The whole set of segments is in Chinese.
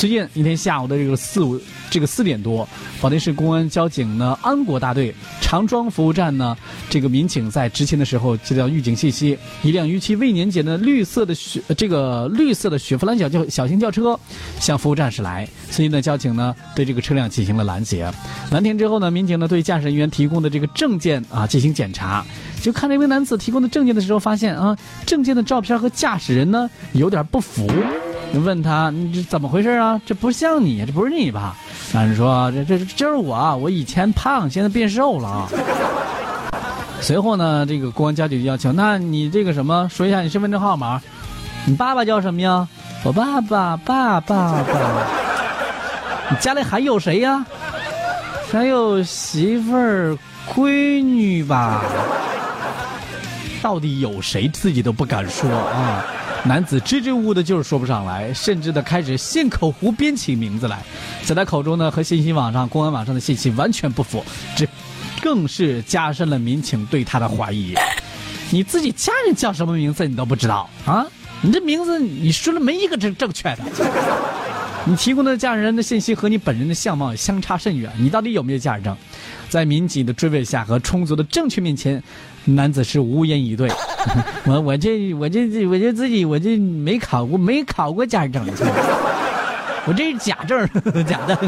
最近一天下午的这个四五这个四点多，保定市公安交警呢安国大队长庄服务站呢，这个民警在执勤的时候接到预警信息，一辆逾期未年检的绿色的雪这个绿色的雪佛兰小轿小型轿车向服务站驶来，所以呢交警呢对这个车辆进行了拦截，拦停之后呢，民警呢对驾驶人员提供的这个证件啊进行检查，就看这位男子提供的证件的时候，发现啊证件的照片和驾驶人呢有点不符。你问他你这怎么回事啊？这不像你，这不是你吧？男人说这这这就是我，我以前胖，现在变瘦了啊。随后呢，这个公安交警要求，那你这个什么，说一下你身份证号码。你爸爸叫什么呀？我爸爸，爸爸爸。你家里还有谁呀？还有媳妇儿、闺女吧？到底有谁自己都不敢说啊？男子支支吾吾的，就是说不上来，甚至的开始信口胡编起名字来，在他口中呢，和信息网上、公安网上的信息完全不符，这更是加深了民警对他的怀疑。你自己家人叫什么名字你都不知道啊？你这名字你说了没一个正正确的？你提供的驾驶人的信息和你本人的相貌相差甚远，你到底有没有驾驶证？在民警的追问下和充足的证据面前，男子是无言以对。我我这我这我这自己我这没考过没考过驾驶证，我这是假证，假的。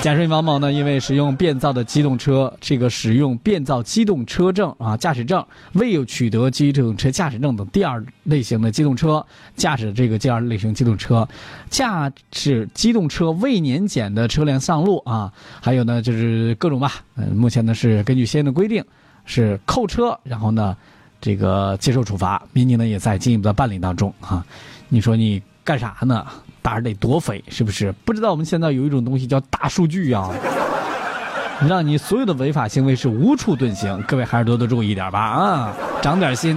驾驶王某呢，因为使用变造的机动车，这个使用变造机动车证啊驾驶证，未有取得机动车驾驶证等第二类型的机动车驾驶这个第二类型机动车，驾驶机动车未年检的车辆上路啊，还有呢就是各种吧，嗯，目前呢是根据相应的规定是扣车，然后呢这个接受处罚，民警呢也在进一步的办理当中啊，你说你干啥呢？胆儿得多肥，是不是？不知道我们现在有一种东西叫大数据啊，让你所有的违法行为是无处遁形。各位还是多多注意点吧啊，长点心。